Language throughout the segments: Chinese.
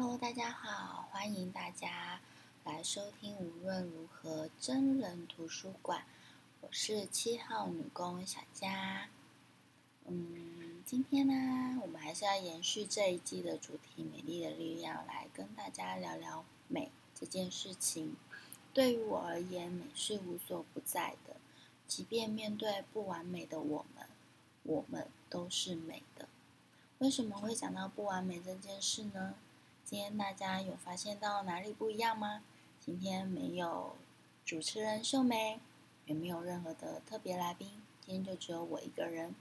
Hello，大家好，欢迎大家来收听无论如何真人图书馆。我是七号女工小佳。嗯，今天呢，我们还是要延续这一季的主题“美丽的力量”，来跟大家聊聊美这件事情。对于我而言，美是无所不在的，即便面对不完美的我们，我们都是美的。为什么会讲到不完美这件事呢？今天大家有发现到哪里不一样吗？今天没有主持人秀梅，也没有任何的特别来宾，今天就只有我一个人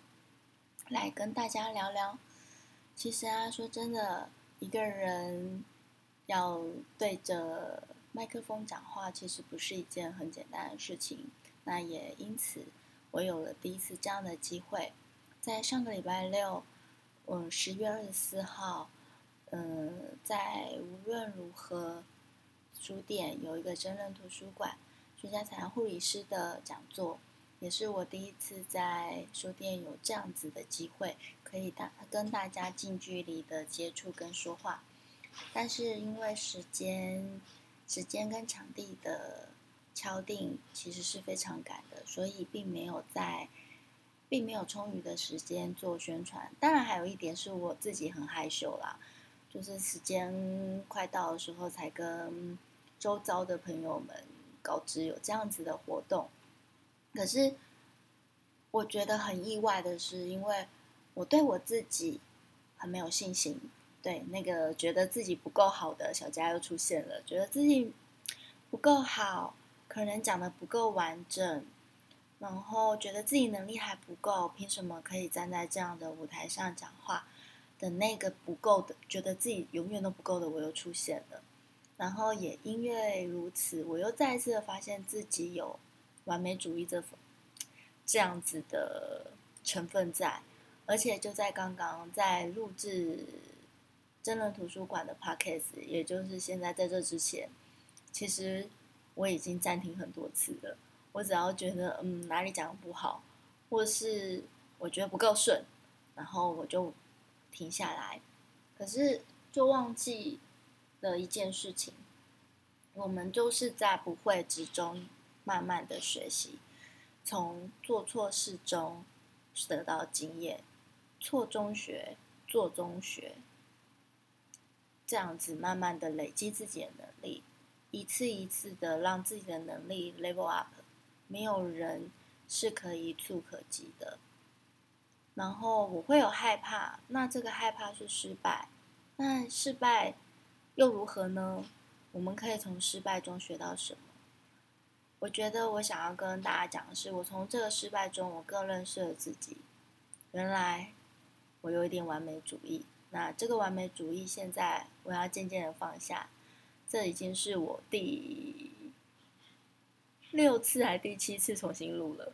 来跟大家聊聊。其实啊，说真的，一个人要对着麦克风讲话，其实不是一件很简单的事情。那也因此，我有了第一次这样的机会，在上个礼拜六，嗯，十月二十四号。嗯，在无论如何书店有一个真人图书馆，居家采样护理师的讲座，也是我第一次在书店有这样子的机会，可以大跟大家近距离的接触跟说话。但是因为时间、时间跟场地的敲定其实是非常赶的，所以并没有在，并没有充裕的时间做宣传。当然，还有一点是我自己很害羞啦。就是时间快到的时候，才跟周遭的朋友们告知有这样子的活动。可是我觉得很意外的是，因为我对我自己很没有信心，对那个觉得自己不够好的小佳又出现了，觉得自己不够好，可能讲的不够完整，然后觉得自己能力还不够，凭什么可以站在这样的舞台上讲话？的那个不够的，觉得自己永远都不够的，我又出现了。然后也因为如此，我又再一次的发现自己有完美主义这这样子的成分在。而且就在刚刚在录制真人图书馆的 podcast，也就是现在在这之前，其实我已经暂停很多次了。我只要觉得嗯哪里讲的不好，或是我觉得不够顺，然后我就。停下来，可是就忘记了一件事情，我们就是在不会之中慢慢的学习，从做错事中得到经验，错中学，做中学，这样子慢慢的累积自己的能力，一次一次的让自己的能力 level up，没有人是可以触可及的。然后我会有害怕，那这个害怕是失败，那失败又如何呢？我们可以从失败中学到什么？我觉得我想要跟大家讲的是，我从这个失败中，我更认识了自己。原来我有一点完美主义，那这个完美主义现在我要渐渐的放下。这已经是我第六次还第七次重新录了。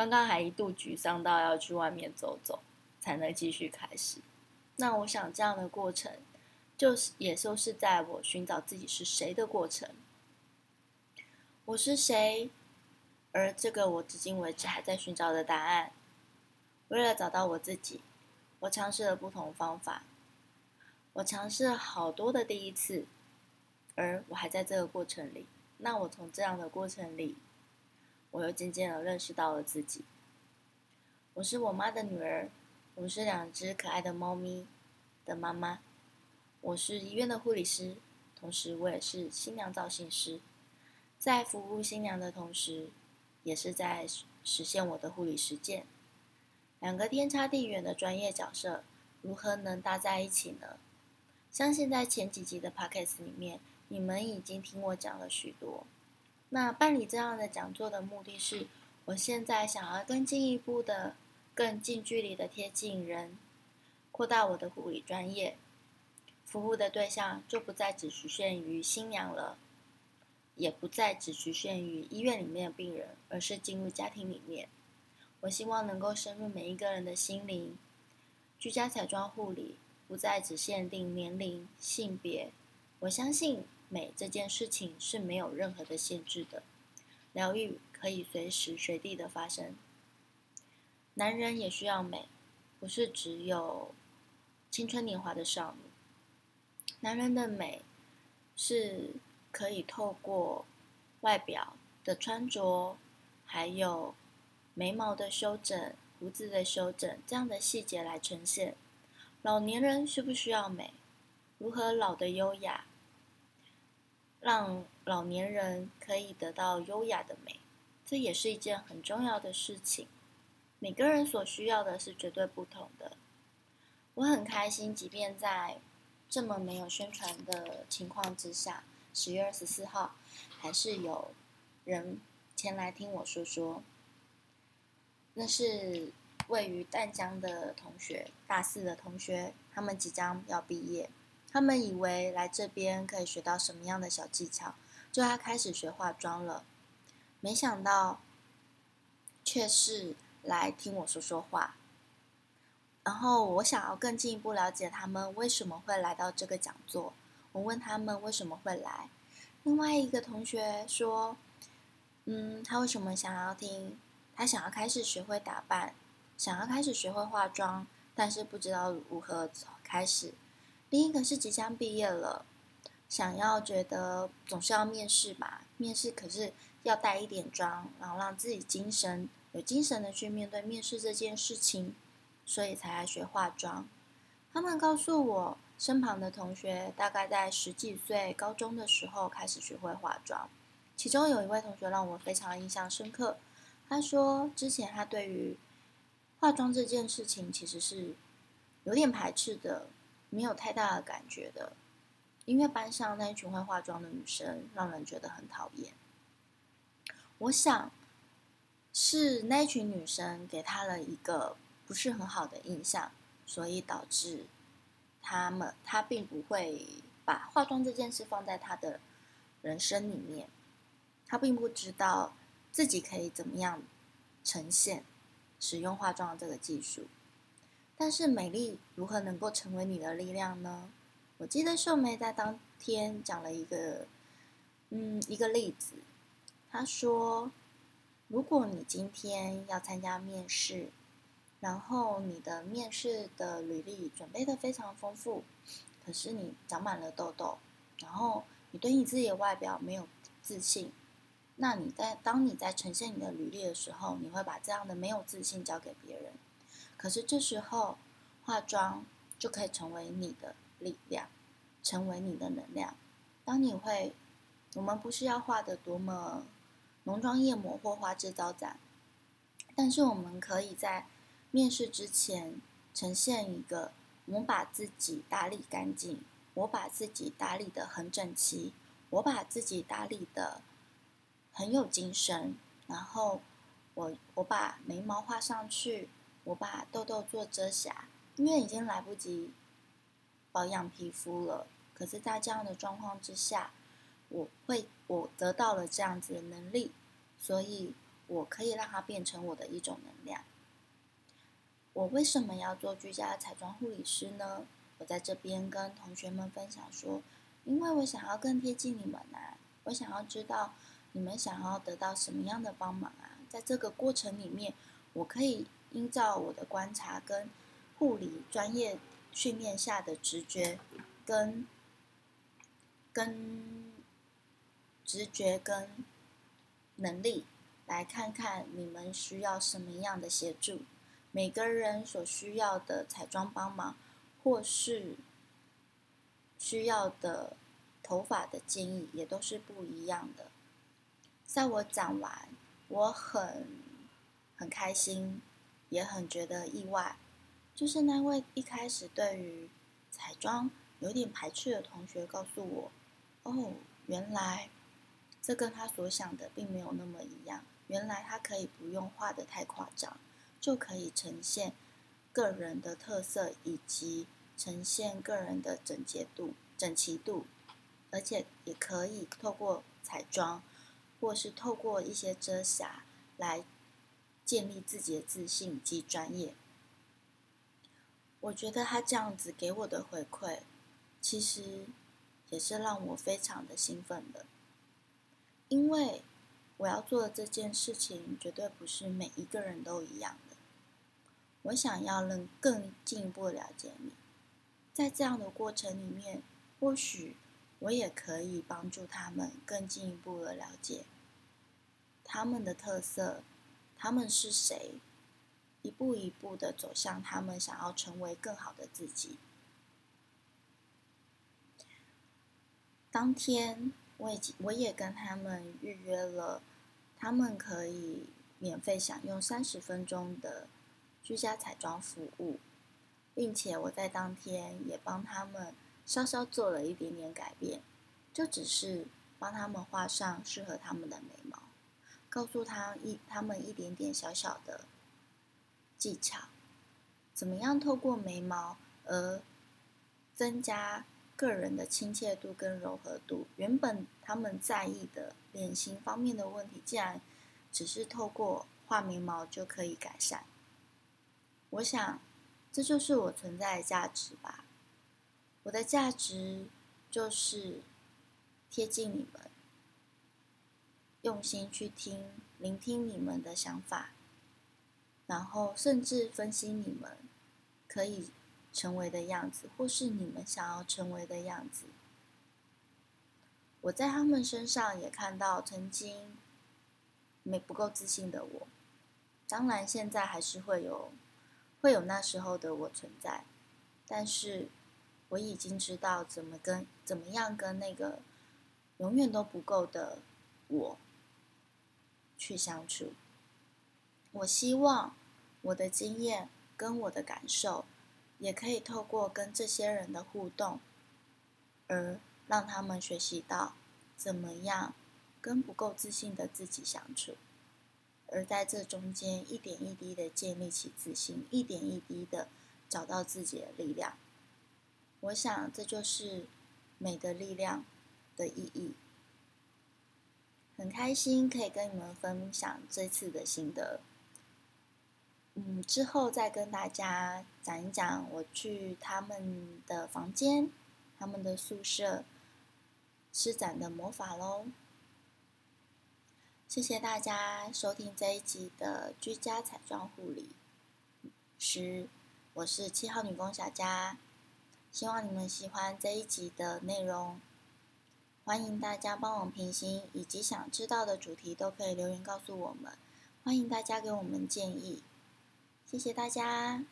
刚刚还一度沮丧到要去外面走走，才能继续开始。那我想这样的过程，就是也就是在我寻找自己是谁的过程。我是谁？而这个我至今为止还在寻找的答案。为了找到我自己，我尝试了不同方法，我尝试了好多的第一次，而我还在这个过程里。那我从这样的过程里。我又渐渐的认识到了自己。我是我妈的女儿，我是两只可爱的猫咪的妈妈。我是医院的护理师，同时我也是新娘造型师。在服务新娘的同时，也是在实现我的护理实践。两个天差地远的专业角色，如何能搭在一起呢？相信在前几集的 podcast 里面，你们已经听我讲了许多。那办理这样的讲座的目的是，我现在想要更进一步的、更近距离的贴近人，扩大我的护理专业，服务的对象就不再只局限于新娘了，也不再只局限于医院里面的病人，而是进入家庭里面。我希望能够深入每一个人的心灵，居家彩妆护理不再只限定年龄、性别，我相信。美这件事情是没有任何的限制的，疗愈可以随时随地的发生。男人也需要美，不是只有青春年华的少女。男人的美是可以透过外表的穿着，还有眉毛的修整、胡子的修整这样的细节来呈现。老年人需不需要美？如何老的优雅？让老年人可以得到优雅的美，这也是一件很重要的事情。每个人所需要的是绝对不同的。我很开心，即便在这么没有宣传的情况之下，十月二十四号还是有人前来听我说说。那是位于淡江的同学，大四的同学，他们即将要毕业。他们以为来这边可以学到什么样的小技巧，就要开始学化妆了。没想到，却是来听我说说话。然后我想要更进一步了解他们为什么会来到这个讲座。我问他们为什么会来。另外一个同学说：“嗯，他为什么想要听？他想要开始学会打扮，想要开始学会化妆，但是不知道如何开始。”另一个是即将毕业了，想要觉得总是要面试吧，面试可是要带一点妆，然后让自己精神有精神的去面对面试这件事情，所以才来学化妆。他们告诉我，身旁的同学大概在十几岁高中的时候开始学会化妆，其中有一位同学让我非常印象深刻。他说，之前他对于化妆这件事情其实是有点排斥的。没有太大的感觉的，因为班上那一群会化妆的女生让人觉得很讨厌。我想是那一群女生给他了一个不是很好的印象，所以导致他们他并不会把化妆这件事放在他的人生里面，他并不知道自己可以怎么样呈现使用化妆的这个技术。但是美丽如何能够成为你的力量呢？我记得秀梅在当天讲了一个，嗯，一个例子。她说，如果你今天要参加面试，然后你的面试的履历准备的非常丰富，可是你长满了痘痘，然后你对你自己的外表没有自信，那你在当你在呈现你的履历的时候，你会把这样的没有自信交给别人。可是这时候，化妆就可以成为你的力量，成为你的能量。当你会，我们不是要画的多么浓妆艳抹或花枝招展，但是我们可以在面试之前呈现一个：我把自己打理干净，我把自己打理的很整齐，我把自己打理的很有精神，然后我我把眉毛画上去。我把痘痘做遮瑕，因为已经来不及保养皮肤了。可是，在这样的状况之下，我会我得到了这样子的能力，所以我可以让它变成我的一种能量。我为什么要做居家彩妆护理师呢？我在这边跟同学们分享说，因为我想要更贴近你们啊，我想要知道你们想要得到什么样的帮忙啊，在这个过程里面，我可以。依照我的观察跟护理专业训练下的直觉，跟跟直觉跟能力，来看看你们需要什么样的协助。每个人所需要的彩妆帮忙，或是需要的头发的建议，也都是不一样的。在我讲完，我很很开心。也很觉得意外，就是那位一开始对于彩妆有点排斥的同学告诉我：“哦，原来这跟他所想的并没有那么一样。原来他可以不用画的太夸张，就可以呈现个人的特色以及呈现个人的整洁度、整齐度，而且也可以透过彩妆，或是透过一些遮瑕来。”建立自己的自信及专业，我觉得他这样子给我的回馈，其实也是让我非常的兴奋的，因为我要做的这件事情绝对不是每一个人都一样的。我想要能更进一步了解你，在这样的过程里面，或许我也可以帮助他们更进一步的了解他们的特色，他们是谁，一步一步的走向他们想要成为更好的自己。当天，我已经我也跟他们预约了，他们可以免费享用三十分钟的居家彩妆服务，并且我在当天也帮他们。稍稍做了一点点改变，就只是帮他们画上适合他们的眉，告诉他一他们一点点小小的技巧，怎么样透过眉毛而增加个人的亲切度跟柔和度。原本他们在意的脸型方面的问题，竟然只是透过画眉毛就可以改善。我想，这就是我存在的价值吧。我的价值就是贴近你们，用心去听、聆听你们的想法，然后甚至分析你们可以成为的样子，或是你们想要成为的样子。我在他们身上也看到曾经没不够自信的我，当然现在还是会有会有那时候的我存在，但是。我已经知道怎么跟怎么样跟那个永远都不够的我去相处。我希望我的经验跟我的感受，也可以透过跟这些人的互动，而让他们学习到怎么样跟不够自信的自己相处，而在这中间一点一滴的建立起自信，一点一滴的找到自己的力量。我想，这就是美的力量的意义。很开心可以跟你们分享这次的心得。嗯，之后再跟大家讲一讲我去他们的房间、他们的宿舍施展的魔法喽。谢谢大家收听这一集的居家彩妆护理师，我是七号女工小佳。希望你们喜欢这一集的内容，欢迎大家帮我评星，以及想知道的主题都可以留言告诉我们。欢迎大家给我们建议，谢谢大家。